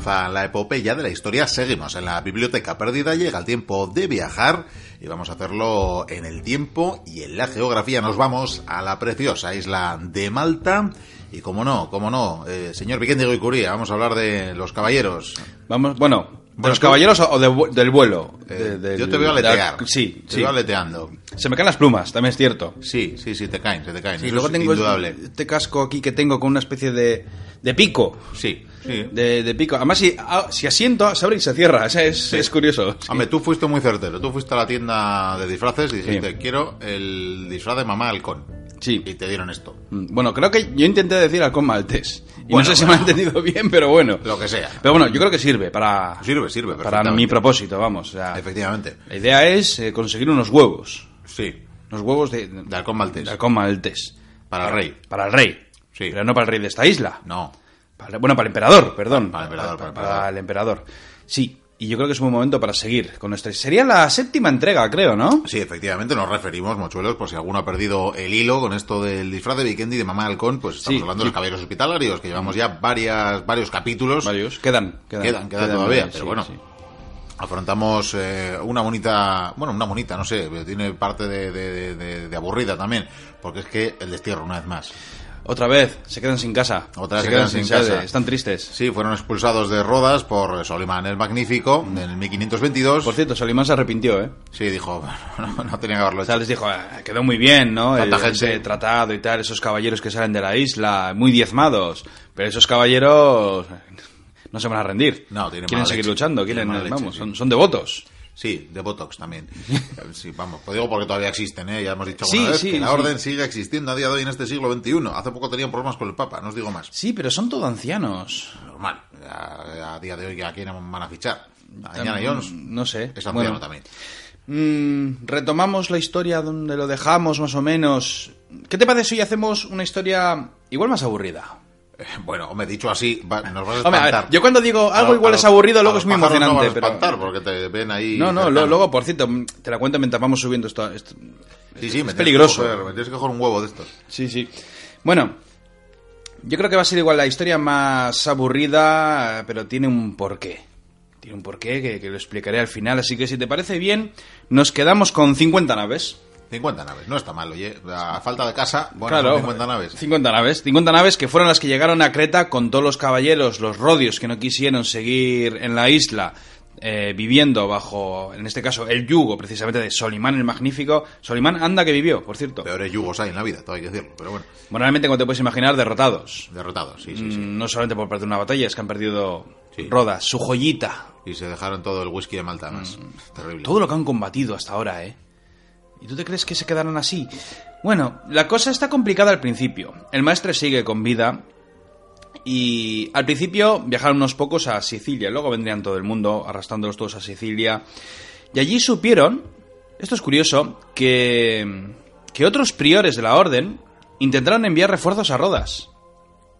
avanza la epopeya de la historia, seguimos en la biblioteca perdida, llega el tiempo de viajar y vamos a hacerlo en el tiempo y en la geografía. Nos vamos a la preciosa isla de Malta y como no, como no, eh, señor Vicente Goicuría, vamos a hablar de los caballeros. Vamos, bueno, ¿de los caballeros o de del vuelo? Eh, De- del- yo te veo la- aletear. sí, te sí. veo aleteando. Se me caen las plumas, también es cierto. Sí, sí, sí, te caen, se te caen. Sí, Eso luego es tengo indudable. este casco aquí que tengo con una especie de, de pico. Sí, sí. De, de pico. Además, si, ah, si asiento, se abre y se cierra. Es, es curioso. Sí. Hombre, tú fuiste muy certero. Tú fuiste a la tienda de disfraces y dijiste, Sí. quiero el disfraz de mamá halcón. Sí. Y te dieron esto. Mm, Bueno, creo que yo intenté decir halcón maltés. Y Bueno, no sé si me han entendido bien, pero bueno. Lo que sea. Pero bueno, yo creo que sirve para, Sirve, sirve. para mi propósito, vamos. o sea, Efectivamente. la idea es eh, conseguir unos huevos. Sí. Unos huevos de, De halcón maltés. de halcón maltés. Para el rey. Para el rey. Sí. Pero no para el rey de esta isla. No. Para- bueno, para el emperador, perdón. Para el emperador, para el emperador. Sí, y yo creo que es un buen momento para seguir con nuestra... Sería la séptima entrega, creo, ¿no? Sí, efectivamente, nos referimos, mochuelos, por si alguno ha perdido el hilo con esto del disfraz de Vikendi y de mamá halcón, pues estamos Sí. hablando de los caballeros hospitalarios, que llevamos ya varias, varios capítulos. Varios. Quedan, quedan. Quedan, quedan todavía, pero bueno. Afrontamos eh, una bonita, bueno, una bonita, no sé, tiene parte de, de- de- de aburrida también, porque es que el destierro, una vez más. Otra vez, se quedan sin casa. Otra vez se quedan sin sede, casa. Están tristes. Sí, fueron expulsados de Rodas por Solimán el Magnífico en el 1522. Por cierto, Solimán se arrepintió, ¿eh? Sí, dijo, no, no tenía que haberlo O hecho. sea, les dijo, "Ah, quedó muy bien, ¿no? El, Tanta gente. ese tratado y tal, esos caballeros que salen de la isla, muy diezmados. Pero esos caballeros no se van a rendir. No, tienen Quieren seguir leche. luchando, Tienen quieren, leche, vamos, sí. son, son devotos. Sí, de Botox también. Sí, vamos, pues digo porque todavía existen, ¿eh? Ya hemos dicho Sí, vez sí, que la orden sigue existiendo a día de hoy en este siglo XXI. Hace poco tenían problemas con el Papa, no os digo más. Sí, pero son todo ancianos. Normal, a, a día de hoy ya quién van a fichar. A Indiana Jones No sé. es anciano Bueno, también. mm, retomamos la historia donde lo dejamos, más o menos. ¿Qué te parece si hacemos una historia igual más aburrida? Bueno, hombre, dicho así, va- nos vas a Hombre, a espantar. ver, yo cuando digo algo A- igual a es aburrido, luego es muy emocionante. No vas a pero... espantar porque te ven ahí. No, no, lo- luego, por cierto, te la cuento mientras vamos subiendo esto. esto- Sí, sí, me es peligroso. coger- me tienes que coger un huevo de estos. Sí, sí. Bueno, yo creo que va a ser igual la historia más aburrida, pero tiene un porqué. Tiene un porqué que, que lo explicaré al final, así que si te parece bien, nos quedamos con 50 naves. 50 naves, no está mal, oye. A falta de casa, bueno, claro, son 50 naves. 50 naves. 50 naves que fueron las que llegaron a Creta con todos los caballeros, los rodios que no quisieron seguir en la isla. eh, viviendo bajo, en este caso, el yugo precisamente de Solimán el Magnífico. Solimán anda que vivió, por cierto. Peores yugos hay en la vida, todo hay que decirlo. Pero bueno, Moralmente, como te puedes imaginar, derrotados. derrotados, sí, sí, sí. Mm, No solamente por de una batalla, es que han perdido Sí. Rodas, su joyita. Y se dejaron todo el whisky de Malta. Terrible. Mm. Todo lo que han combatido hasta ahora, ¿eh? ¿Y tú te crees que se quedaron así? Bueno, la cosa está complicada al principio. El maestre sigue con vida. Y al principio viajaron unos pocos a Sicilia. Luego vendrían todo el mundo arrastrándolos todos a Sicilia. Y allí supieron, esto es curioso, que, que otros priores de la orden intentaron enviar refuerzos a Rodas.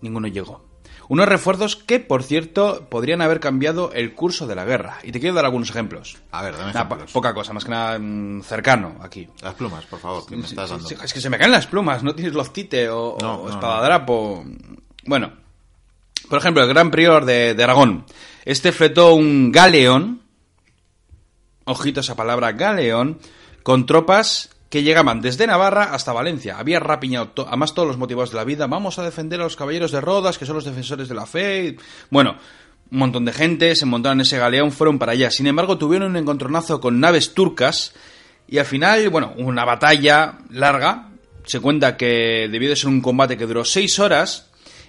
Ninguno llegó. Unos refuerzos que, por cierto, podrían haber cambiado el curso de la guerra. Y te quiero dar algunos ejemplos. A ver, dame po- poca cosa, más que nada mm, cercano aquí. Las plumas, por favor, que me estás dando. Es que se me caen las plumas, no tienes loctite o, No, o no, espadadrapo. Bueno, por ejemplo, el gran prior de, de Aragón. Este fletó un galeón, ojito esa palabra, galeón, con tropas que llegaban desde Navarra hasta Valencia. Había rapiñado to- además todos los motivos de la vida. Vamos a defender a los caballeros de Rodas, que son los defensores de la fe. Bueno, un montón de gente se montaron en ese galeón, fueron para allá. Sin embargo, tuvieron un encontronazo con naves turcas y al final, bueno, una batalla larga. Se cuenta que debió de ser un combate que duró seis horas.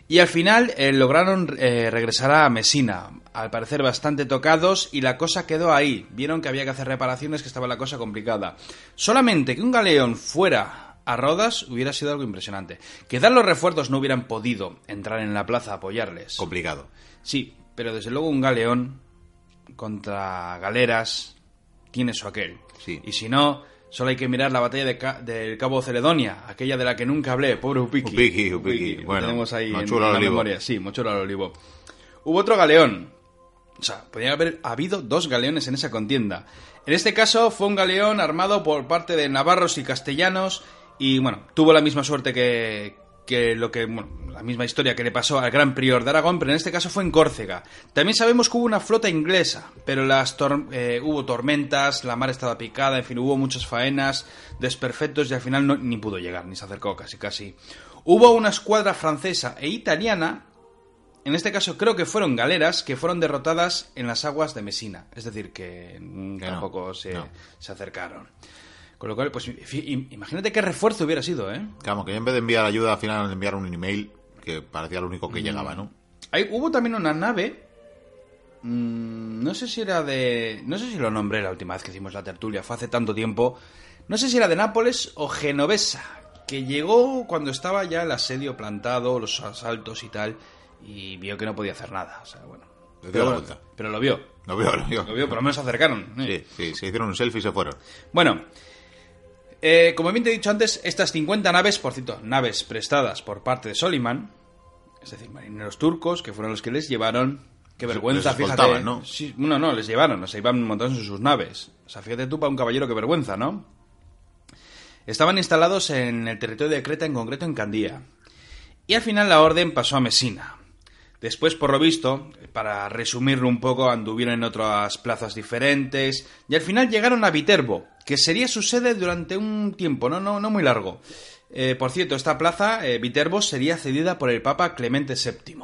Y al final eh, lograron eh, regresar a Mesina, al parecer bastante tocados, y la cosa quedó ahí. Vieron que había que hacer reparaciones, que estaba la cosa complicada. Solamente que un galeón fuera a Rodas hubiera sido algo impresionante. Quizás los refuerzos no hubieran podido entrar en la plaza a apoyarles. Complicado. Sí, pero desde luego un galeón contra galeras tiene su aquel. Sí. Y si no, solo hay que mirar la batalla de Ca- del Cabo Celedonia, aquella de la que nunca hablé, pobre Upiki. Upiki, Upiki. Bueno, tenemos ahí en, la olivo. memoria. Sí, Mochuelo al olivo. Hubo otro galeón. O sea, podría haber habido dos galeones en esa contienda. En este caso fue un galeón armado por parte de navarros y castellanos y bueno, tuvo la misma suerte que, que lo que bueno, la misma historia que le pasó al gran prior de Aragón, pero en este caso fue en Córcega. También sabemos que hubo una flota inglesa, pero las eh, hubo tormentas, la mar estaba picada, en fin, hubo muchas faenas, desperfectos y al final ni pudo llegar, ni se acercó casi casi. Hubo una escuadra francesa e italiana, en este caso creo que fueron galeras, que fueron derrotadas en las aguas de Mesina, es decir, que, tampoco se, se acercaron. Con lo cual, pues imagínate qué refuerzo hubiera sido, ¿eh? Claro, que en vez de enviar ayuda, al final enviar un email que parecía lo único que mm. llegaba, ¿no? Hay, hubo también una nave. Mm, no sé si era de. No sé si lo nombré la última vez que hicimos la tertulia, fue hace tanto tiempo. No sé si era de Nápoles o Genovesa, que llegó cuando estaba ya el asedio plantado, los asaltos y tal, y vio que no podía hacer nada. O sea, bueno. Pero, pero, lo vio. Lo vio, lo vio. Lo vio, por lo menos se acercaron. Sí, sí, se hicieron un selfie y se fueron. Bueno, eh, como bien te he dicho antes, estas 50 naves, por cierto, naves prestadas por parte de Soliman, es decir, marineros turcos, que fueron los que les llevaron. Qué vergüenza, fíjate. ¿no? Sí, no, no, les llevaron, o sea, iban montados en sus naves. O sea, fíjate tú para un caballero, qué vergüenza, ¿no? Estaban instalados en el territorio de Creta, en concreto en Candía. Y al final la orden pasó a Mesina. Después, por lo visto, para resumirlo un poco, anduvieron en otras plazas diferentes y al final llegaron a Viterbo, que sería su sede durante un tiempo, no, no, no muy largo. Eh, por cierto, esta plaza, eh, Viterbo, sería cedida por el Papa Clemente VII,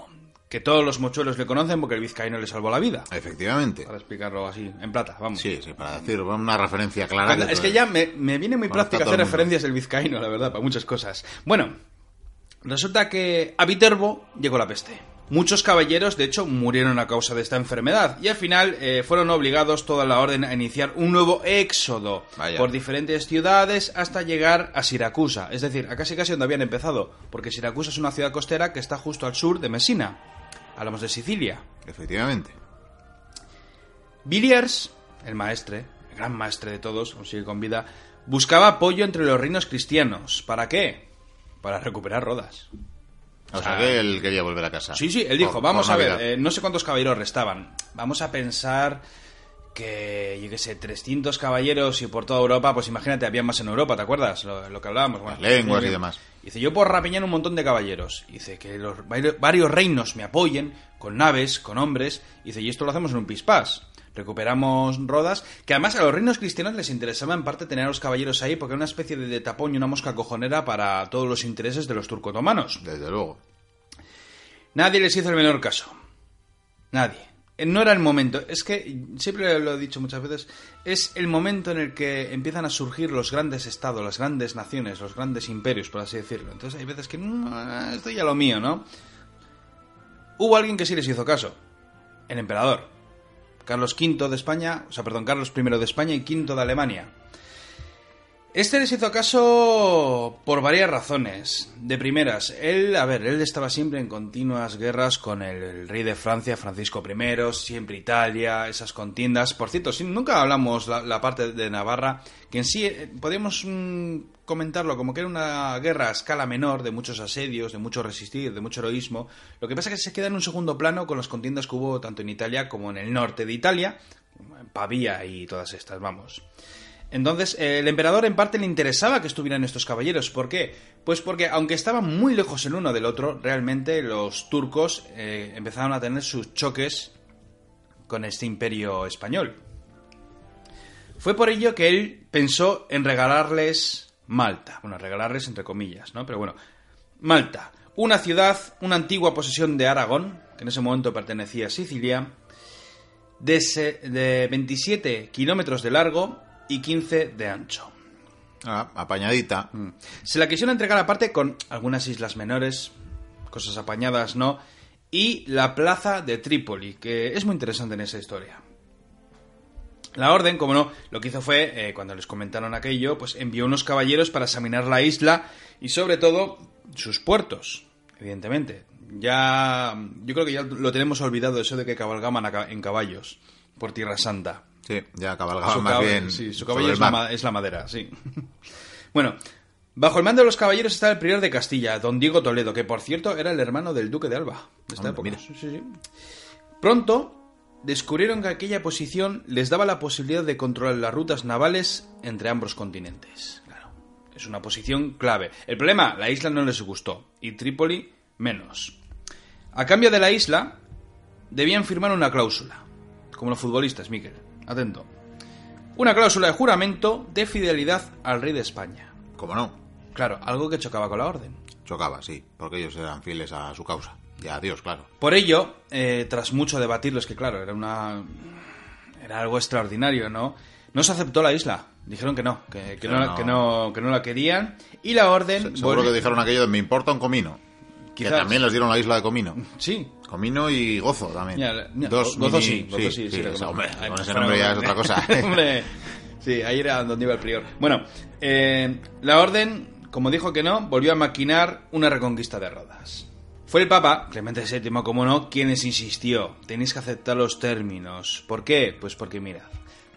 que todos los mochuelos le conocen porque el vizcaíno le salvó la vida. Efectivamente. Para explicarlo así, en plata, vamos. Sí, sí, para decir una referencia clara. es que ya me, viene muy práctico hacer referencias el vizcaíno, la verdad, para muchas cosas. Bueno, resulta que a Viterbo llegó la peste. Muchos caballeros, de hecho, murieron a causa de esta enfermedad y al final eh, fueron obligados toda la orden a iniciar un nuevo éxodo por diferentes ciudades hasta llegar a Siracusa, es decir, a casi casi donde habían empezado, porque Siracusa es una ciudad costera que está justo al sur de Messina. Hablamos de Sicilia. Efectivamente. Villiers, el maestre, el gran maestre de todos, aún sigue con vida, buscaba apoyo entre los reinos cristianos. ¿Para qué? Para recuperar Rodas. O sea, que él quería volver a casa. Sí, sí, él dijo, vamos a ver, eh, no sé cuántos caballeros restaban. Vamos a pensar que, yo qué sé, 300 caballeros y por toda Europa, pues imagínate, había más en Europa, ¿te acuerdas? Lo, que hablábamos. Bueno, lenguas y demás. Dice, yo por rapiñar un montón de caballeros. Dice, que los varios reinos me apoyen con naves, con hombres. Dice, y esto lo hacemos en un pispás recuperamos Rodas, que además a los reinos cristianos les interesaba en parte tener a los caballeros ahí porque era una especie de tapón y una mosca cojonera para todos los intereses de los turcotomanos. Desde luego. Nadie les hizo el menor caso. Nadie. Eh, no era el momento. Es que, siempre lo he dicho muchas veces, es el momento en el que empiezan a surgir los grandes estados, las grandes naciones, los grandes imperios, por así decirlo. Entonces hay veces que, mm, esto ya lo mío, ¿no? Hubo alguien que sí les hizo caso. El emperador. Carlos V de España, o sea, perdón, Carlos I de España y V de Alemania. Este les hizo caso por varias razones. De primeras, él, a ver, él estaba siempre en continuas guerras con el, rey de Francia, Francisco I, siempre Italia, esas contiendas. Por cierto, nunca hablamos la, parte de Navarra, que en sí eh, podemos mm, comentarlo como que era una guerra a escala menor, de muchos asedios, de mucho resistir, de mucho heroísmo. Lo que pasa es que se queda en un segundo plano con las contiendas que hubo tanto en Italia como en el norte de Italia, Pavía y todas estas, vamos. Entonces, eh, el emperador en parte le interesaba que estuvieran estos caballeros. ¿Por qué? Pues porque, aunque estaban muy lejos el uno del otro, realmente los turcos eh, empezaron a tener sus choques con este imperio español. Fue por ello que él pensó en regalarles Malta. Bueno, regalarles entre comillas, ¿no? Pero bueno, Malta, una ciudad, una antigua posesión de Aragón, que en ese momento pertenecía a Sicilia, de, de 27 kilómetros de largo y 15 de ancho. Ah, apañadita. Mm. Se la quisieron entregar aparte con algunas islas menores, cosas apañadas, ¿no? Y la plaza de Trípoli, que es muy interesante en esa historia. La orden, como no, lo que hizo fue, eh, cuando les comentaron aquello, pues envió unos caballeros para examinar la isla y sobre todo sus puertos, evidentemente. Ya, yo creo que ya lo tenemos olvidado eso de que cabalgaban en caballos por Tierra Santa. Sí, ya cabalgaba más bien. Sí, su caballo es la, madera, sí. bueno, bajo el mando de los caballeros está el prior de Castilla, don Diego Toledo, que por cierto era el hermano del duque de Alba. De esta época. Pronto descubrieron que aquella posición les daba la posibilidad de controlar las rutas navales entre ambos continentes. Claro, es una posición clave. El problema, la isla no les gustó y Trípoli menos. A cambio de la isla, debían firmar una cláusula, como los futbolistas, Miquel. Atento. Una cláusula de juramento de fidelidad al rey de España. ¿Cómo no? Claro, algo que chocaba con la orden. Chocaba, sí, porque ellos eran fieles a su causa. Y a Dios, claro. Por ello, eh, tras mucho debatirlo, es que claro, era una. Era algo extraordinario, ¿no? No se aceptó la isla. Dijeron que no, que, no, no. que no, que no la querían. Y la orden. Seguro volvió- que dijeron aquello de me importa un comino. Que también les dieron la isla de comino. Sí. Comino y Gozo también. Dos Gozo mini- sí, Gozo sí, sí, sí, lo ese conozco. hombre, Ay, con ese nombre ya es otra cosa. Hombre, sí, ahí era donde iba el prior. Bueno, eh, la orden, como dijo que no, volvió a maquinar una reconquista de Rodas. Fue el Papa, Clemente VII, como no, quien les insistió. Tenéis que aceptar los términos. ¿Por qué? Pues porque, mirad,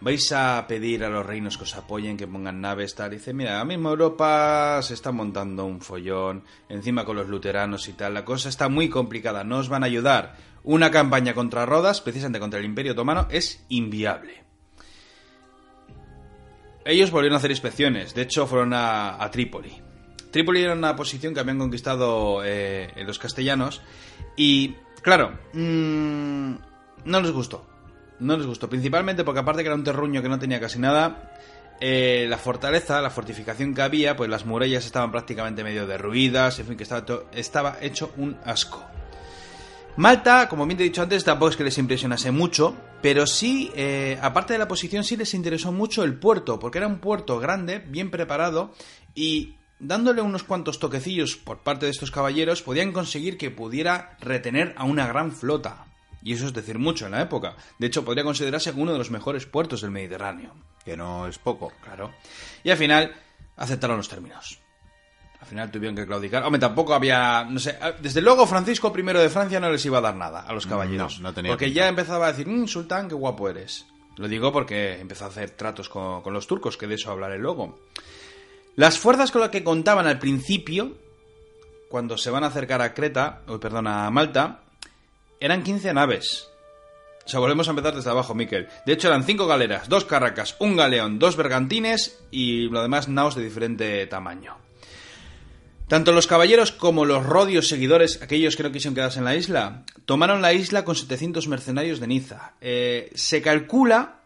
vais a pedir a los reinos que os apoyen, que pongan naves, tal. Y dice, mira, ahora mismo Europa se está montando un follón, encima con los luteranos y tal. La cosa está muy complicada, no os van a ayudar. Una campaña contra Rodas, precisamente contra el Imperio Otomano, es inviable. Ellos volvieron a hacer inspecciones, de hecho fueron a, Trípoli. Trípoli era una posición que habían conquistado eh, los castellanos y, claro, mm, no les gustó. No les gustó, principalmente porque aparte que era un terruño que no tenía casi nada, eh, la fortaleza, la fortificación que había, pues las murallas estaban prácticamente medio derruidas, en fin, que estaba, estaba hecho un asco. Malta, como bien te he dicho antes, tampoco es que les impresionase mucho, pero sí, eh, aparte de la posición, sí les interesó mucho el puerto, porque era un puerto grande, bien preparado, y dándole unos cuantos toquecillos por parte de estos caballeros, podían conseguir que pudiera retener a una gran flota. Y eso es decir mucho en la época. De hecho, podría considerarse uno de los mejores puertos del Mediterráneo. Que no es poco. Claro. Y al final aceptaron los términos. Al final tuvieron que claudicar. Hombre, tampoco había. No sé. Desde luego, Francisco I de Francia no les iba a dar nada a los caballeros. No, no tenía porque pinta. ya empezaba a decir, "Mm, sultán, qué guapo eres. Lo digo porque empezó a hacer tratos con, con los turcos, que de eso hablaré luego. Las fuerzas con las que contaban al principio, cuando se van a acercar a Creta, o perdón, a Malta, eran 15 naves. O sea, volvemos a empezar desde abajo, Miquel. De hecho, eran cinco galeras, dos carracas, un galeón, dos bergantines y lo demás naos de diferente tamaño. Tanto los caballeros como los rodios seguidores, aquellos que no quisieron quedarse en la isla, tomaron la isla con 700 mercenarios de Niza. Eh, se calcula,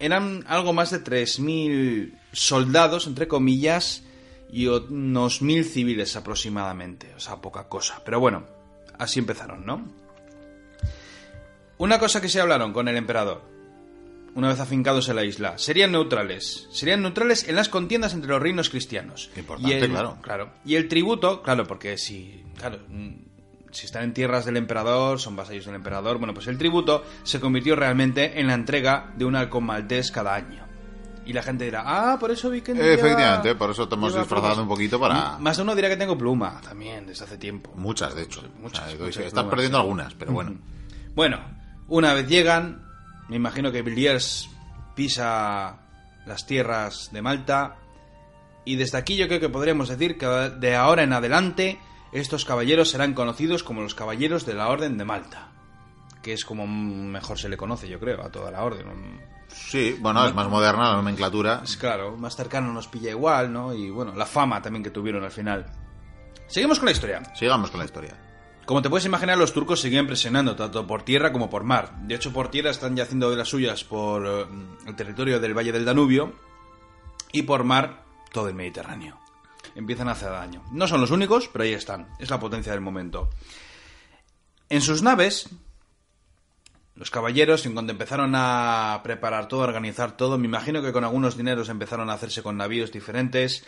eran algo más de 3.000 soldados, entre comillas, y unos 1.000 civiles aproximadamente. O sea, poca cosa. Pero bueno, así empezaron, ¿no? Una cosa que se hablaron con el emperador, una vez afincados en la isla, serían neutrales. Serían neutrales en las contiendas entre los reinos cristianos. Importante, y el, claro. Claro. Y el tributo, claro, porque si, claro, mm, si están en tierras del emperador, son vasallos del emperador, bueno, pues el tributo se convirtió realmente en la entrega de un halcón maltés cada año. Y la gente dirá, ah, por eso vi que... Efectivamente, por eso te hemos disfrazado plumas". un poquito para- Más de uno dirá que tengo pluma, también, desde hace tiempo. Muchas, de hecho. Muchas, O sea, muchas estás plumas. perdiendo algunas, pero bueno. Bueno, una vez llegan, me imagino que Villiers pisa las tierras de Malta y desde aquí yo creo que podríamos decir que de ahora en adelante estos caballeros serán conocidos como los caballeros de la Orden de Malta, que es como mejor se le conoce yo creo a toda la orden. Sí, bueno, es más moderna la nomenclatura. Es claro, más cercano nos pilla igual, ¿no? Y bueno, la fama también que tuvieron al final. Seguimos con la historia. Sigamos con la historia. Como te puedes imaginar, los turcos seguían presionando tanto por tierra como por mar. De hecho, por tierra están ya haciendo de las suyas por eh, el territorio del Valle del Danubio y por mar todo el Mediterráneo. Empiezan a hacer daño. No son los únicos, pero ahí están. Es la potencia del momento. En sus naves, los caballeros, en cuanto empezaron a preparar todo, a organizar todo, me imagino que con algunos dineros empezaron a hacerse con navíos diferentes,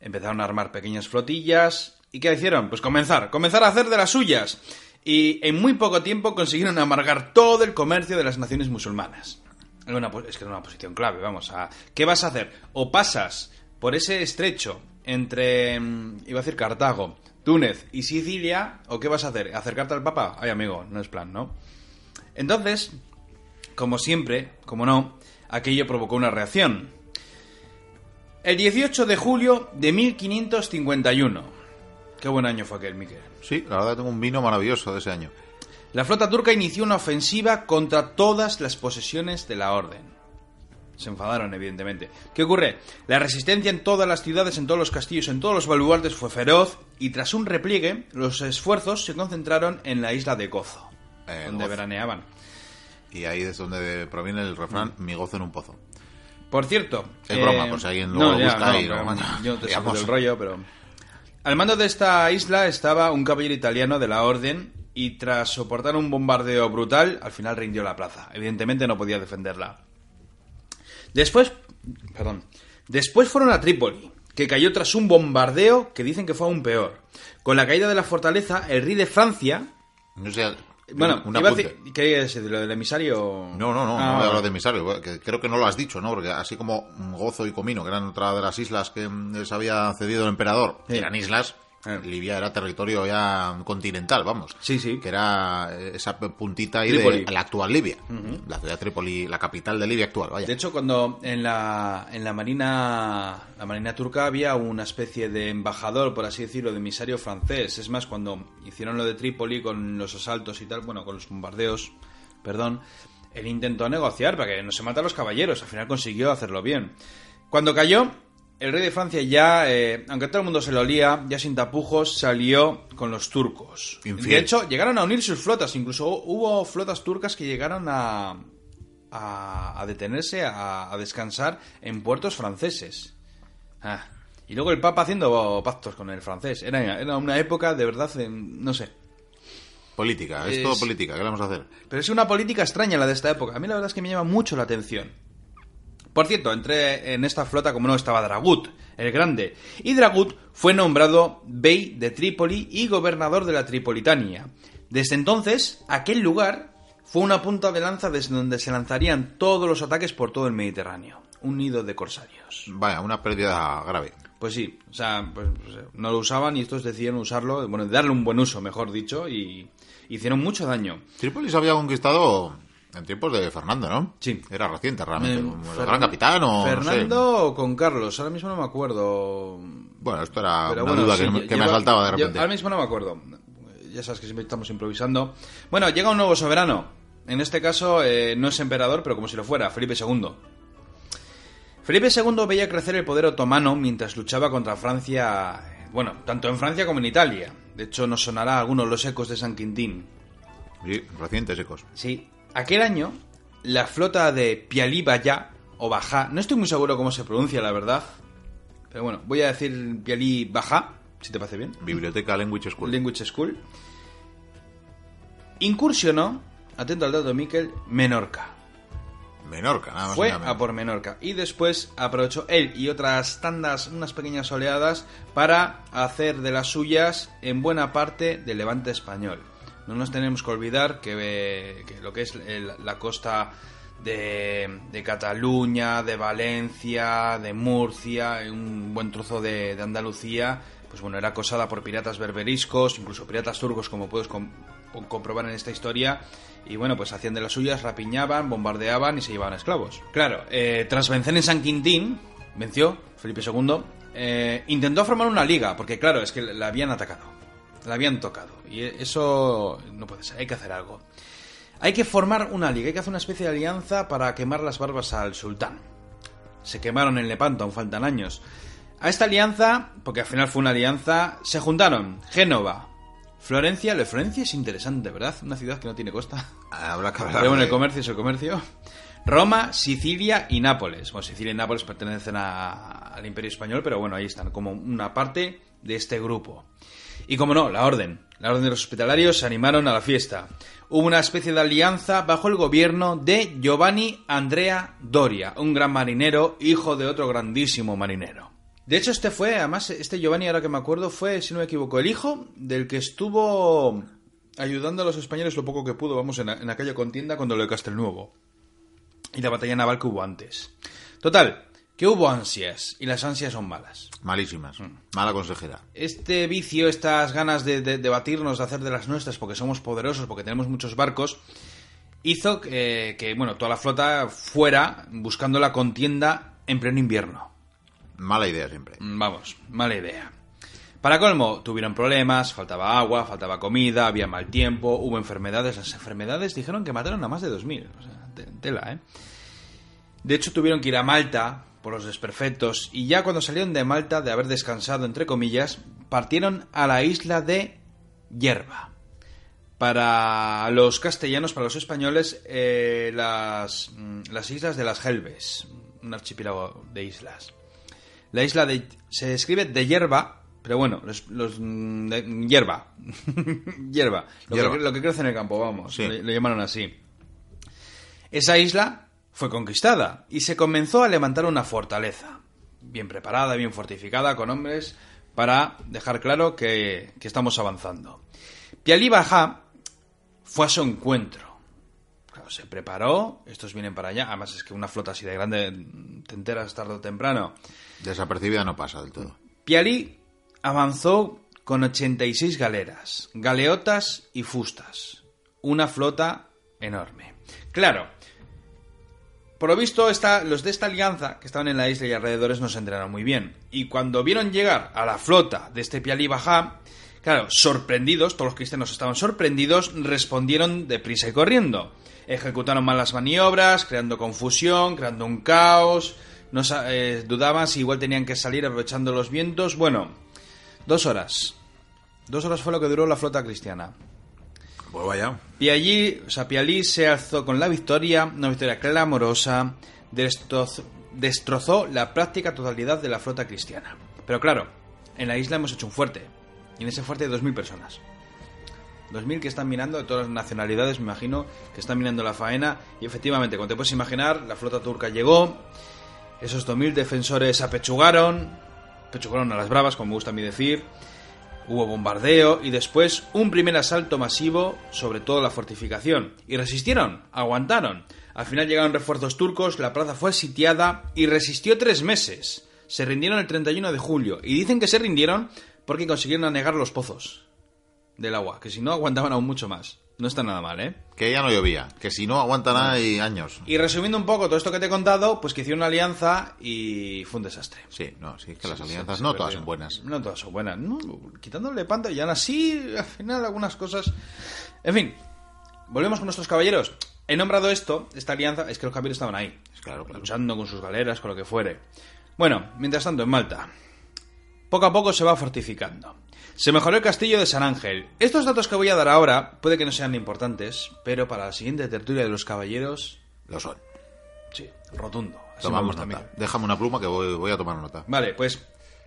empezaron a armar pequeñas flotillas. ¿Y qué hicieron? Pues comenzar, comenzar a hacer de las suyas. Y en muy poco tiempo consiguieron amargar todo el comercio de las naciones musulmanas. Es que era una posición clave, vamos a... ¿Qué vas a hacer? O pasas por ese estrecho entre, mm, iba a decir Cartago, Túnez y Sicilia, o qué vas a hacer? ¿Acercarte al Papa? Ay, amigo, no es plan, ¿no? Entonces, como siempre, como no, aquello provocó una reacción. El 18 de julio de 1551. Qué buen año fue aquel, Miquel. Sí, la verdad tengo un vino maravilloso de ese año. La flota turca inició una ofensiva contra todas las posesiones de la orden. Se enfadaron, evidentemente. ¿Qué ocurre? La resistencia en todas las ciudades, en todos los castillos, en todos los baluartes fue feroz y tras un repliegue, los esfuerzos se concentraron en la isla de Gozo, Eh, donde Gozo. veraneaban. Y ahí es donde proviene el refrán, Mm. mi gozo en un pozo. Por cierto. Es broma, por si alguien luego lo busca y lo pero manda. Yo no te del rollo, pero. Al mando de esta isla estaba un caballero italiano de la Orden y tras soportar un bombardeo brutal, al final rindió la plaza. Evidentemente no podía defenderla. Después. Perdón. Después fueron a Trípoli, que cayó tras un bombardeo que dicen que fue aún peor. Con la caída de la fortaleza, el rey de Francia. No Bueno, un iba a decir- ¿qué quería decir? ¿Lo del emisario? No, no, no, Ah, no voy a hablar de emisario, que creo que no lo has dicho, ¿no? Porque así como Gozo y Comino, que eran otra de las islas que mm, les había cedido el emperador, Sí. eran islas, Eh. Libia era territorio ya continental, vamos. Sí, sí. Que era eh, esa puntita ahí de la actual Libia. La ciudad de Trípoli, la capital de Libia actual, vaya. De hecho, cuando en la, en la marina la marina turca había una especie de embajador, por así decirlo, de emisario francés. Es más, cuando hicieron lo de Trípoli con los asaltos y tal, bueno, con los bombardeos, perdón, él intentó negociar para que no se mataran los caballeros. Al final consiguió hacerlo bien. Cuando cayó, el rey de Francia ya, eh, aunque todo el mundo se lo olía, ya sin tapujos, salió con los turcos. Infiel. De hecho, llegaron a unir sus flotas. Incluso hubo flotas turcas que llegaron a, a, a detenerse, a, a descansar en puertos franceses. Ah, Y luego el Papa haciendo pactos con el francés. Era, era una época de verdad, no sé. Política, es, Es- todo política, ¿qué vamos a hacer? Pero es una política extraña la de esta época. A mí la verdad es que me llama mucho la atención. Por cierto, entré en esta flota como no estaba Dragut, el grande. Y Dragut fue nombrado bey de Trípoli y gobernador de la Tripolitania. Desde entonces, aquel lugar fue una punta de lanza desde donde se lanzarían todos los ataques por todo el Mediterráneo. Un nido de corsarios. Vaya, una pérdida grave. Pues sí, o sea, pues, pues, no lo usaban y estos decidieron usarlo, bueno, darle un buen uso, mejor dicho, y hicieron mucho daño. Trípoli se había conquistado en tiempos de Fernando, ¿no? Sí. Era reciente realmente. Eh, como el gran capitán o. no sé. Fernando o con Carlos, ahora mismo no me acuerdo. Bueno, esto era Pero una bueno, duda sí, que, me- que asaltaba de repente. Ahora mismo no me acuerdo. Ya sabes que siempre estamos improvisando. Bueno, llega un nuevo soberano. En este caso eh, no es emperador, pero como si lo fuera, Felipe II. Felipe II veía crecer el poder otomano mientras luchaba contra Francia, bueno, tanto en Francia como en Italia. De hecho, nos sonará a algunos los ecos de San Quintín. Sí, recientes ecos. Sí, aquel año la flota de Pialí o Bajá, no estoy muy seguro cómo se pronuncia la verdad, pero bueno, voy a decir Pialí Bajá, si te parece bien. Biblioteca Language School. Language School. Incursionó, atento al dato Miquel, Menorca. Menorca, nada más. Fue nada a por Menorca y después aprovechó él y otras tandas, unas pequeñas oleadas, para hacer de las suyas en buena parte del levante español. No nos tenemos que olvidar que, eh, lo que es el- la costa de, Cataluña, de Valencia, de Murcia, un buen trozo de, de Andalucía, pues bueno, era acosada por piratas berberiscos, incluso piratas turcos, como puedes com- com- comprobar en esta historia. Y bueno, pues hacían de las suyas, rapiñaban, bombardeaban y se llevaban esclavos. Claro, eh, tras vencer en San Quintín, venció Felipe II, eh, intentó formar una liga, porque claro, es que la habían atacado, la habían tocado. Y eso no puede ser, hay que hacer algo. Hay que formar una liga, hay que hacer una especie de alianza para quemar las barbas al sultán. Se quemaron en Lepanto, aún faltan años. A esta alianza, porque al final fue una alianza, se juntaron Génova, Florencia. Lo de Florencia es interesante, ¿verdad? Una ciudad que no tiene costa. Habrá que hablar Pero bueno, el comercio es el comercio. Roma, Sicilia y Nápoles. Bueno, Sicilia y Nápoles pertenecen a- al Imperio Español, pero bueno, ahí están, como una parte de este grupo. Y como no, la orden. La orden de los hospitalarios se animaron a la fiesta. Hubo una especie de alianza bajo el gobierno de Giovanni Andrea Doria, un gran marinero, hijo de otro grandísimo marinero. De hecho, este fue, además, este Giovanni, ahora que me acuerdo, fue, si no me equivoco, el hijo del que estuvo ayudando a los españoles lo poco que pudo, vamos, en, aquella contienda cuando lo de Castelnuovo. Y la batalla naval que hubo antes. Total, que hubo ansias, y las ansias son malas. Malísimas. Mm. Mala consejera. Este vicio, estas ganas de, de, de batirnos, de hacer de las nuestras, porque somos poderosos, porque tenemos muchos barcos, hizo que, que, bueno, toda la flota fuera buscando la contienda en pleno invierno. Mala idea siempre. Mm, Vamos, mala idea. Para colmo, tuvieron problemas, faltaba agua, faltaba comida, había mal tiempo, hubo enfermedades. Las enfermedades dijeron que mataron a más de 2.000. O sea, te- tela, ¿eh? De hecho, tuvieron que ir a Malta por los desperfectos y ya cuando salieron de Malta, de haber descansado, entre comillas, partieron a la isla de Yerba. Para los castellanos, para los españoles, eh, las, mm, las islas de las Helves, un archipiélago de islas. La isla de, se escribe de Yerba, pero bueno, los, los mm, de- hierba, hierba, lo. Que, lo que crece en el campo, vamos, Sí. le llamaron así. Esa isla fue conquistada y se comenzó a levantar una fortaleza, bien preparada, bien fortificada, con hombres, para dejar claro que, que estamos avanzando. Pialí Bajá fue a su encuentro. Claro, se preparó, estos vienen para allá, además es que una flota así de grande te enteras tarde o temprano. Desapercibida no pasa del todo. Pialí avanzó con 86 galeras, galeotas y fustas. Una flota enorme. Claro, por lo visto, los de esta alianza que estaban en la isla y alrededores no se enteraron muy bien. Y cuando vieron llegar a la flota de este Pialí Bajá, claro, sorprendidos, todos los cristianos estaban sorprendidos, respondieron deprisa y corriendo. Ejecutaron mal las maniobras, creando confusión, creando un caos. No eh, dudaban si igual tenían que salir aprovechando los vientos. Bueno, dos horas. Dos horas fue lo que duró la flota cristiana. Pues vaya. Pialí, se alzó con la victoria, una victoria clamorosa, destroz- destrozó la práctica totalidad de la flota cristiana. Pero claro, en la isla hemos hecho un fuerte, y en ese fuerte hay 2.000 personas. 2.000 que están minando, de todas las nacionalidades, me imagino, que están minando la faena, y efectivamente, como te puedes imaginar, la flota turca llegó, esos 2.000 defensores apechugaron, apechugaron a las bravas, como me gusta a mí decir, Hubo bombardeo y después un primer asalto masivo sobre toda la fortificación. Y resistieron, aguantaron. Al final llegaron refuerzos turcos, la plaza fue sitiada y resistió tres meses. Se rindieron el 31 de julio. Y dicen que se rindieron porque consiguieron anegar los pozos del agua, que si no aguantaban aún mucho más. No está nada mal, ¿eh? Que ya no llovía. Que si no aguantan hay años. Y resumiendo un poco todo esto que te he contado, pues que hicieron una alianza y fue un desastre. Sí, no, sí, que las alianzas no todas son buenas. No todas son buenas. No, quitándole panta y aún así, al final, algunas cosas. En fin, volvemos con nuestros caballeros. He nombrado esto, esta alianza, es que los caballeros estaban ahí. Claro, claro. Luchando con sus galeras, con lo que fuere. Bueno, mientras tanto, en Malta. Poco a poco se va fortificando. Se mejoró el castillo de San Ángel. Estos datos que voy a dar ahora puede que no sean importantes, pero para la siguiente tertulia de los caballeros, Lo son. sí, rotundo. Así Tomamos nota. Déjame una pluma que voy, voy a tomar nota. Vale, pues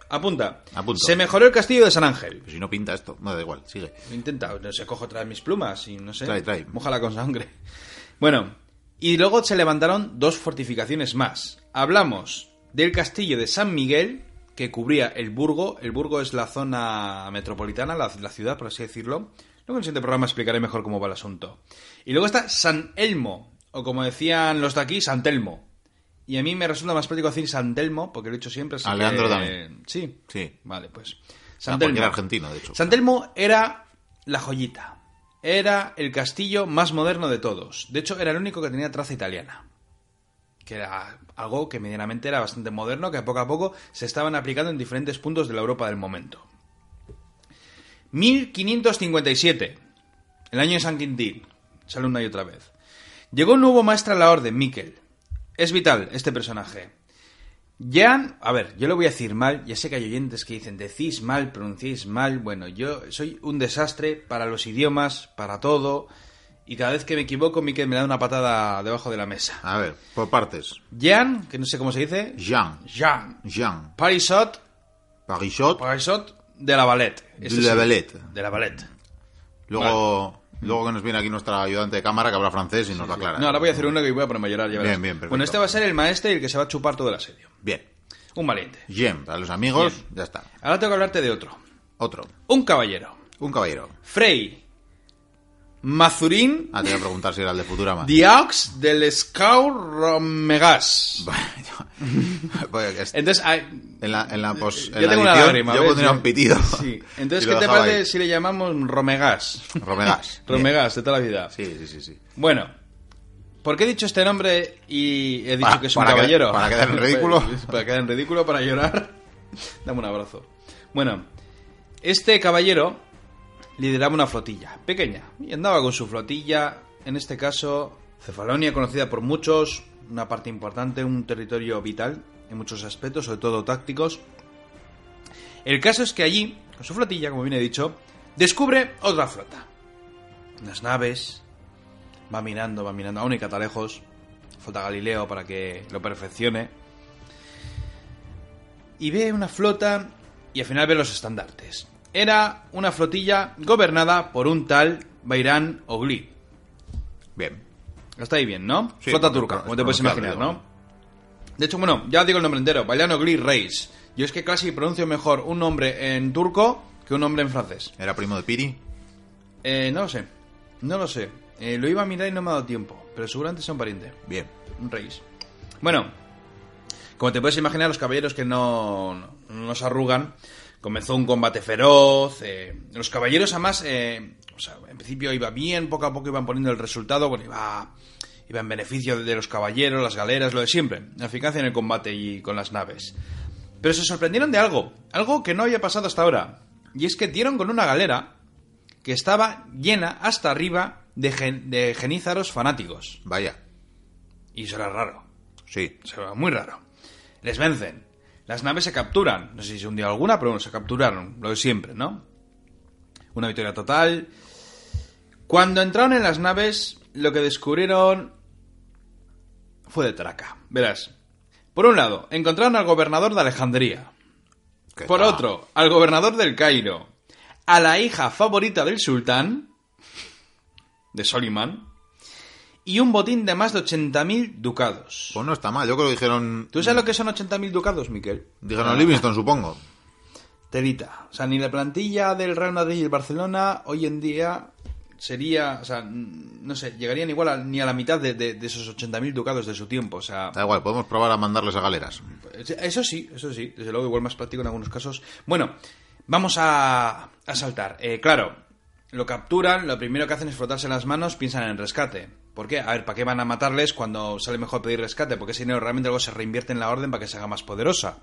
apunta. Apunto. Se mejoró el castillo de San Ángel. Si no pinta esto, no da igual, sigue. Intenta, no sé, cojo otra vez mis plumas y no sé. Trae, trae. Mójala con sangre. Bueno, y luego se levantaron dos fortificaciones más. Hablamos del castillo de San Miguel, que cubría el Burgo. El Burgo es la zona metropolitana, la, la ciudad, por así decirlo. Luego en el siguiente programa explicaré mejor cómo va el asunto. Y luego está San Elmo, o como decían los de aquí, San Telmo. Y a mí me resulta más práctico decir San Telmo, porque lo he dicho siempre. A que- Leandro también. Sí. Sí. Vale, pues. San porque Telmo. era argentino, de hecho. San Telmo era la joyita. Era el castillo más moderno de todos. De hecho, era el único que tenía traza italiana. Que era algo que medianamente era bastante moderno, que poco a poco se estaban aplicando en diferentes puntos de la Europa del momento. 1557. El año de San Quintín. Sale una y otra vez. Llegó un nuevo maestro a la orden, Miquel. Es vital este personaje. Jan, a ver, yo lo voy a decir mal, ya sé que hay oyentes que dicen decís mal, pronunciáis mal, bueno, yo soy un desastre para los idiomas, para todo, y cada vez que me equivoco, Miquel me da una patada debajo de la mesa. A ver, por partes. Jan, que no sé cómo se dice, Jean. Jan, Jean. Parisot, Parisot. Parisot de la Valette. Ese De sí, la Valette. De la Valette. Luego, luego que nos viene aquí nuestra ayudante de cámara que habla francés y nos lo aclara. No, ahora voy a hacer uno que voy a ponerme a llorar, ya verás. Bien, bien, perfecto. Bueno, este va a ser el maestro y el que se va a chupar todo el asedio. Bien. Un valiente. Jean, para los amigos, Bien. ya está. Ahora tengo que hablarte de otro. Otro. Un caballero. Un caballero. Frey. Mazurín Ah, te voy a preguntar si era el de Futurama. Diaux del Scout Romegas. Pues, es- Entonces, en la, en la, pos, en yo la tengo una edición, lágrima. yo pondría un pitido. Sí. Entonces, ¿qué te parece ahí. si le llamamos Romegas? Romegas. Romegas, de toda la vida. Sí, sí, sí, sí. Bueno, ¿por qué he dicho este nombre y he dicho Para- que es un para caballero? para quedar en ridículo. para quedar en ridículo, para llorar. Dame un abrazo. Bueno, este caballero lideraba una flotilla pequeña y andaba con su flotilla, en este caso Cefalonia conocida por muchos, una parte importante, un territorio vital en muchos aspectos, sobre todo tácticos. El caso es que allí, con su flotilla, como bien he dicho, descubre otra flota. Unas naves, va mirando, va mirando, aún hay catalejos, falta Galileo para que lo perfeccione. Y ve una flota y al final ve los estandartes. Era una flotilla gobernada por un tal Bairán Ogli. Bien. Está ahí bien, ¿no? Sí, flota turca, como te puedes imaginar. ¿no? De hecho, bueno, ya digo el nombre entero, Bailán Ogli Reis. Yo es que casi pronuncio mejor un nombre en turco que un nombre en francés. ¿Era primo de Piri? Eh, no lo sé, no lo sé. Eh, lo iba a mirar y no me ha dado tiempo, pero seguramente sea un pariente. Bien. Un Reis. Bueno, como te puedes imaginar, los caballeros que no, no, no se arrugan, comenzó un combate feroz. eh, los caballeros, además, eh, o sea, en principio iba bien, poco a poco iban poniendo el resultado, bueno, iba, iba en beneficio de, los caballeros, las galeras, lo de siempre. La eficacia en el combate y con las naves. Pero se sorprendieron de algo, algo que no había pasado hasta ahora. Y es que dieron con una galera que estaba llena hasta arriba de, gen- de genízaros fanáticos. Vaya. Y eso era raro. Sí. O sea, muy raro. Les vencen. Las naves se capturan. No sé si se hundió alguna, pero bueno, se capturaron. Lo de siempre, ¿no? Una victoria total. Cuando entraron en las naves, lo que descubrieron fue de traca. Verás. Por un lado, encontraron al gobernador de Alejandría. ¿Qué Por tal? otro, al gobernador del Cairo. A la hija favorita del sultán, de Soliman. Y un botín de más de 80.000 ducados. Pues no está mal. Yo creo que dijeron... ¿Tú sabes lo que son 80.000 ducados, Miquel? Dijeron Livingston, supongo. Telita. O sea, ni la plantilla del Real Madrid y el Barcelona hoy en día sería, o sea, no sé, llegarían igual a- ni a la mitad de, de- de esos 80.000 ducados de su tiempo. O sea, Da igual, podemos probar a mandarles a galeras. eso sí, eso sí, desde luego igual más práctico en algunos casos. Bueno, vamos a, a saltar. Eh, claro, lo capturan, lo primero que hacen es frotarse las manos, piensan en rescate. ¿Por qué? A ver, ¿para qué van a matarles cuando sale mejor pedir rescate? Porque ese dinero realmente luego se reinvierte en la orden para que se haga más poderosa.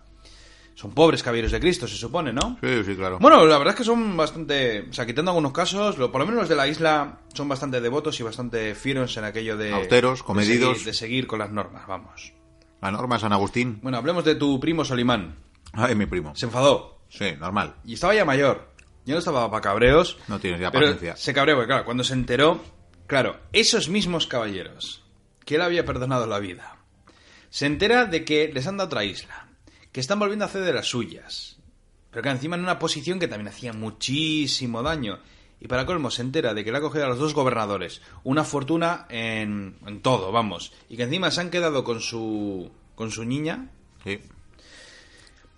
Son pobres caballeros de Cristo, se supone, ¿no? Sí, sí, claro. Bueno, la verdad es que son bastante, o sea, quitando algunos casos, lo- por lo menos los de la isla son bastante devotos y bastante fieros en aquello de... Austeros, de comedidos. seguir- De seguir, con las normas, vamos. La norma San Agustín. Bueno, hablemos de tu primo Solimán. Ay, mi primo. Se enfadó Sí, normal. y estaba ya mayor. Ya no estaba para cabreos. No tienes ya paciencia. Se cabreó, porque claro, cuando se enteró, claro, esos mismos caballeros que él había perdonado la vida, se entera de que les han dado otra isla, que están volviendo a hacer de las suyas, pero que encima en una posición que también hacía muchísimo daño. Y para colmo se entera de que le ha cogido a los dos gobernadores una fortuna en, en todo, vamos, y que encima se han quedado con su con su niña, Sí.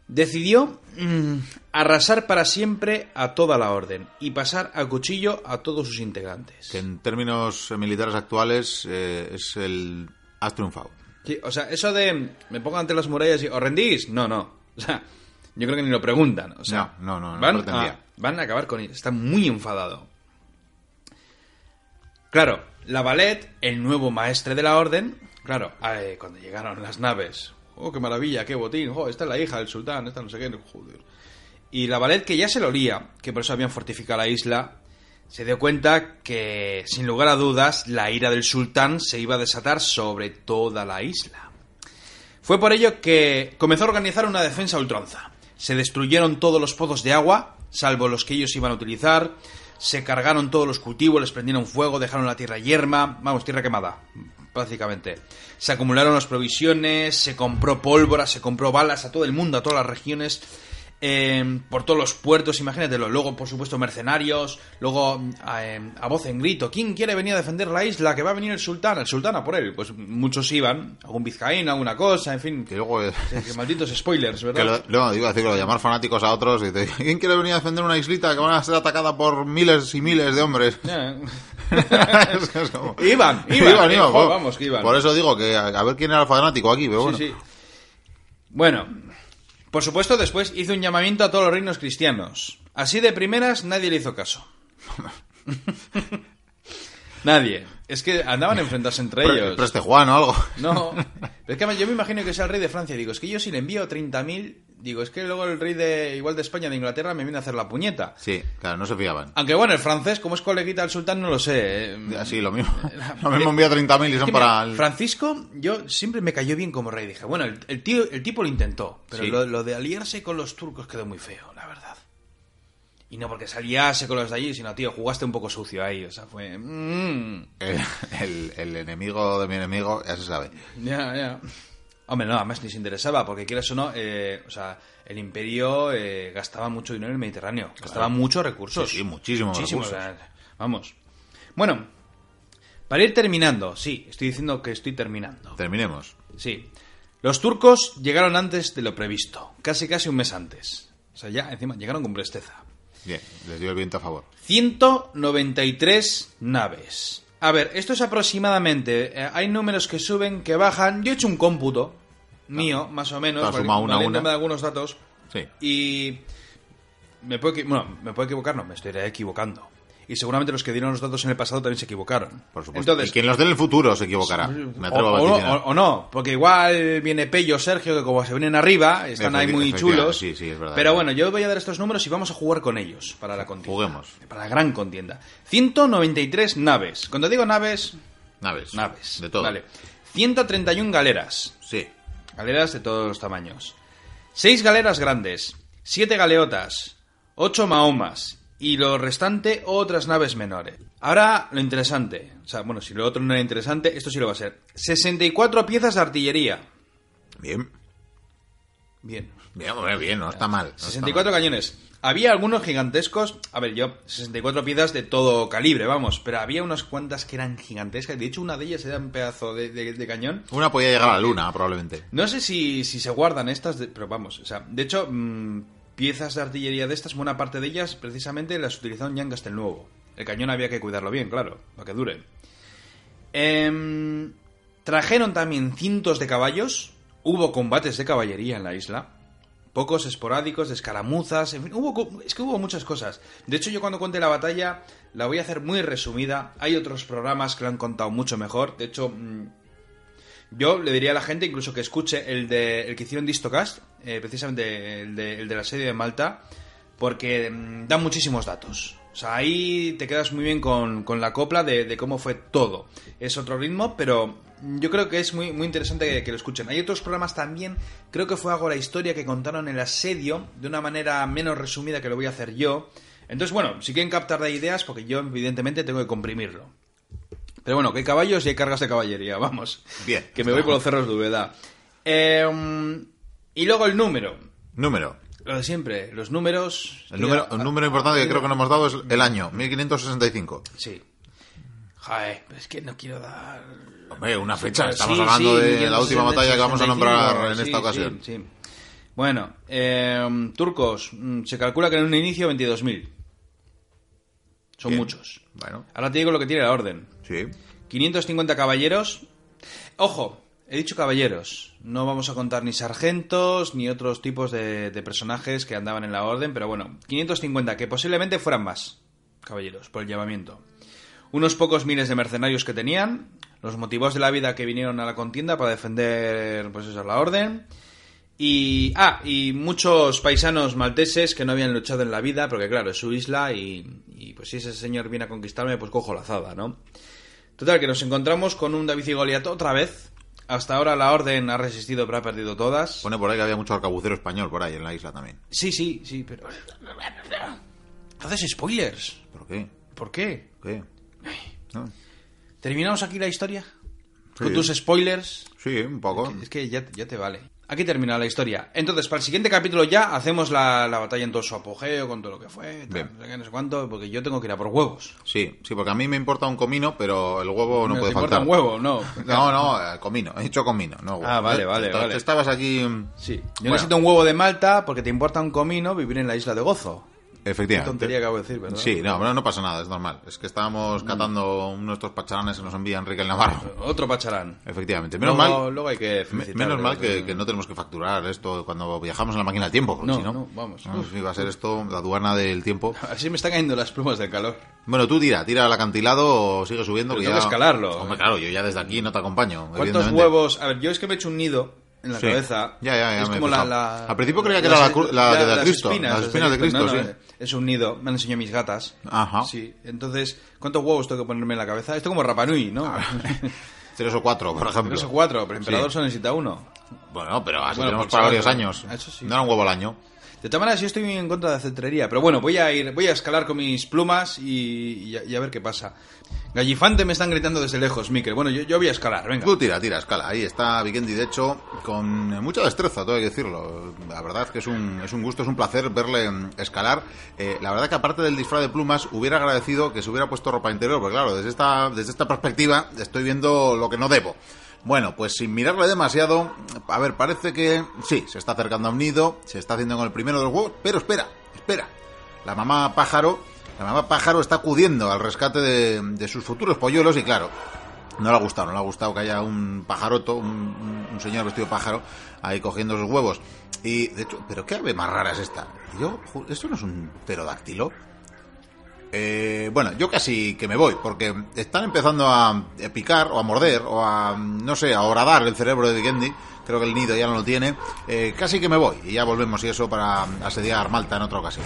Decidió mm, arrasar para siempre a toda la orden y pasar a cuchillo a todos sus integrantes. Que en términos eh, militares actuales eh, es el... Has triunfado. Sí, o sea, eso de me pongo ante las murallas y os rendís, no, no. O sea, yo creo que ni lo preguntan. O sea, No, no, no, no van, a, van a acabar con él. Está muy enfadado. Claro, la Ballet, el nuevo maestre de la orden, claro, eh, cuando llegaron las naves, oh, qué maravilla, qué botín, oh, esta es la hija del sultán, esta no sé qué, joder. Y la Ballet, que ya se lo olía, que por eso habían fortificado la isla, se dio cuenta que, sin lugar a dudas, la ira del sultán se iba a desatar sobre toda la isla. Fue por ello que comenzó a organizar una defensa ultranza. Se destruyeron todos los pozos de agua, salvo los que ellos iban a utilizar. Se cargaron todos los cultivos, les prendieron fuego, dejaron la tierra yerma, vamos, tierra quemada, prácticamente. Se acumularon las provisiones, se compró pólvora, se compró balas a todo el mundo, a todas las regiones, eh, por todos los puertos, imagínatelo. Luego, por supuesto, mercenarios, luego a, eh, a voz en grito, ¿quién quiere venir a defender la isla? Que va a venir el sultán, el sultán a por él. Pues muchos iban, algún vizcaíno, alguna cosa, en fin. Que luego... eh, Que- que malditos spoilers, Que ¿verdad? lo, no, iba a decirlo, llamar fanáticos a otros y te, ¿quién quiere venir a defender una islita que van a ser atacada por miles y miles de hombres? Ya. Es que es como- Iban, iban, jo, vamos, que iban. Por eso digo que a, a ver quién era el fanático aquí, pero bueno. Sí, sí. Bueno, por supuesto, después hizo un llamamiento a todos los reinos cristianos. Así de primeras, nadie le hizo caso. nadie. Es que andaban a enfrentarse entre ellos. Preste Juan o algo. No, pero es que yo me imagino que sea el rey de Francia. Digo, es que yo si le envío 30.000 digo, es que luego el rey de igual de España, de Inglaterra, me viene a hacer la puñeta. Sí, claro, no se fiaban. Aunque bueno, el francés, como es coleguita del sultán, no lo sé. eh. Así, lo mismo. Lo mismo envía 30.000 y son para... el- Francisco, yo siempre me cayó bien como rey. Dije, bueno, el, el tío, el tipo lo intentó, pero Sí. lo, lo de aliarse con los turcos quedó muy feo. Y no porque se aliase con los de allí, sino, tío, jugaste un poco sucio ahí. O sea, fue... mm, El, el- el enemigo de mi enemigo, ya se sabe. ya, ya. Hombre, no, además ni se interesaba, porque quieras o no, eh, o sea, el imperio eh, gastaba mucho dinero en el Mediterráneo, gastaba muchos recursos. Sí, sí, muchísimos recursos. o sea, vamos. Bueno, para ir terminando, sí, estoy diciendo que estoy terminando. Terminemos. Sí. Los turcos llegaron antes de lo previsto, casi casi un mes antes. O sea, ya encima llegaron con presteza. Bien, les dio el viento a favor. 193 naves. A ver, esto es aproximadamente. eh, hay números que suben, que bajan. Yo he hecho un cómputo mío, más o menos, vali- sumado una una. de algunos datos. Sí. Y. Me puedo, bueno, me puedo equivocar, no, me estaré equivocando. Y seguramente los que dieron los datos en el pasado también se equivocaron. Por supuesto. Entonces, y quien los dé en el futuro se equivocará. Me atrevo o, a o o- o no, porque igual viene Pello, Sergio, que como se vienen arriba, están ahí muy chulos. sí, sí, es verdad. Pero bueno, yo voy a dar estos números y vamos a jugar con ellos para la contienda. Juguemos. Para la gran contienda. 193 naves. Cuando digo naves, Naves. naves. De todo. Vale. 131 galeras. Sí. Galeras de todos los tamaños. 6 galeras grandes. 7 galeotas. 8 mahomas. Y lo restante, otras naves menores. Ahora, lo interesante. O sea, bueno, si lo otro no era interesante, esto sí lo va a ser. 64 piezas de artillería. Bien. Bien. Bien, bien, no está mal. no está 64 mal. cañones. Había algunos gigantescos. A ver, yo, 64 piezas de todo calibre, vamos. Pero había unas cuantas que eran gigantescas. De hecho, una de ellas era un pedazo de, de- de cañón. Una podía llegar a la luna, probablemente. No sé si, si se guardan estas, de- pero vamos, o sea, de hecho, mm, piezas de artillería de estas, buena parte de ellas precisamente las utilizaron ya en Castelnuovo. El cañón había que cuidarlo bien, claro, para que dure. Em, trajeron también cientos de caballos, hubo combates de caballería en la isla, pocos esporádicos, escaramuzas, en fin, hubo, es que hubo muchas cosas. De hecho, yo cuando cuente la batalla la voy a hacer muy resumida. Hay otros programas que lo han contado mucho mejor. De hecho, mm, yo le diría a la gente incluso que escuche el de el que hicieron Distocast, eh, precisamente el de, el de la de Malta, porque mm, dan muchísimos datos. O sea, ahí te quedas muy bien con, con la copla de, cómo fue todo. Es otro ritmo, pero yo creo que es muy, muy interesante que, lo escuchen. Hay otros programas también, creo que fue la historia que contaron el asedio de una manera menos resumida que lo voy a hacer yo. Entonces, bueno, si quieren captar de ideas, porque yo evidentemente tengo que comprimirlo. Pero bueno, que hay caballos y hay cargas de caballería, vamos. Bien. Que me voy por los cerros de Úbeda. Eh, y luego el número. Número. Lo de siempre, los números... El número, un número importante que creo que no hemos dado es el año, 1565. Sí. Joder, pero es que no quiero dar... Hombre, una fecha. Estamos sí, hablando de 1565, la última batalla que vamos a nombrar en sí, esta ocasión. sí, sí. Bueno, eh, turcos, mm, se calcula que en un inicio 22.000. Son Bien. muchos. Bueno, Ahora te digo lo que tiene la orden. Sí. 550 caballeros. Ojo, he dicho caballeros. No vamos a contar ni sargentos ni otros tipos de, personajes que andaban en la orden, pero bueno, 550, que posiblemente fueran más caballeros por el llamamiento. Unos pocos miles de mercenarios que tenían, los motivos de la vida que vinieron a la contienda para defender, pues eso, la orden. Y, ah, y muchos paisanos malteses que no habían luchado en la vida, porque claro, es su isla y, y pues si ese señor viene a conquistarme, pues cojo la azada, ¿no? Total, que nos encontramos con un David y Goliat otra vez. Hasta ahora la orden ha resistido, pero ha perdido todas. Pone por ahí que había mucho arcabucero español por ahí en la isla también. Sí, sí, sí, pero... Haces spoilers. ¿Por qué? ¿Por qué? ¿Qué? ¿No? ¿Terminamos aquí la historia? Sí. Con tus spoilers. Sí, un poco. Es que ya, ya te vale. Aquí termina la historia. Entonces, para el siguiente capítulo ya hacemos la, la batalla en todo su apogeo, con todo lo que fue, tal, no sé qué, no sé cuánto, porque yo tengo que ir a por huevos. Sí, sí, porque a mí me importa un comino, pero el huevo no Me puede importa faltar. un huevo, no. No, no, eh, comino. He dicho comino, no huevo. Ah, vale, vale, vale. te Estabas aquí... mm, Sí. Yo Bueno. necesito un huevo de Malta porque te importa un comino vivir en la isla de Gozo. Qué Efectivamente. tontería que acabo de decir, ¿verdad? Sí, no, pero no pasa nada, es normal. Es que estábamos catando nuestros pacharanes que nos envía Enrique el Navarro. Otro pacharán. Efectivamente. Menos luego, mal, luego hay que menos mal que, porque- que no tenemos que facturar esto cuando viajamos en la máquina del tiempo. porque No, si no, no, vamos. no, si va a ser esto la aduana del tiempo. Así me están cayendo las plumas de calor. Bueno, tú tira, tira al acantilado o sigue subiendo. Pero que tengo ya... que escalarlo. Hombre, claro, yo ya desde aquí no te acompaño. ¿Cuántos huevos? A ver, yo es que me he hecho un nido en la Sí. cabeza. Ya, ya, ya Es como la, la- Al principio creía que era la la de las Cristo, espinas, las espinas de Cristo, no, no, sí. Es un nido, me han enseñado mis gatas. Ajá. Sí, entonces, ¿cuántos huevos tengo que ponerme en la cabeza? Esto como Rapanui, ¿no? Tres o cuatro, por ejemplo. Tres o cuatro, pero el emperador Sí. solo necesita uno. Bueno, pero así Bueno, tenemos para varios años. Eso sí. No era un huevo al año. De todas maneras, yo estoy en contra de la cetrería, pero bueno, voy a ir, voy a escalar con mis plumas y, y a ver qué pasa. Gallifante me están gritando desde lejos, Mikel. Bueno, yo, yo voy a escalar, venga. Tú tira, tira, escala. Ahí está Vikendi, de hecho, con mucha destreza, todo hay que decirlo. La verdad es que es un, es un gusto, es un placer verle mm, escalar. Eh, la verdad que aparte del disfraz de plumas, hubiera agradecido que se hubiera puesto ropa interior, porque claro, desde esta, desde esta perspectiva estoy viendo lo que no debo. Bueno, pues sin mirarle demasiado, a ver, parece que sí, se está acercando a un nido, se está haciendo con el primero de los huevos, pero espera, espera. La mamá pájaro, la mamá pájaro está acudiendo al rescate de, sus futuros polluelos y claro, no le ha gustado, no le ha gustado que haya un pajaroto, un, señor vestido de pájaro, ahí cogiendo sus huevos. Y, de hecho, ¿pero qué ave más rara es esta? Yo, ¿esto no es un pterodáctilo? Eh, bueno, yo casi que me voy, porque están empezando a picar, o a morder, o a, no sé, a horadar el cerebro de Vikendi. Creo que el nido ya no lo tiene. Eh, casi que me voy, y ya volvemos y eso para asediar Malta en otra ocasión.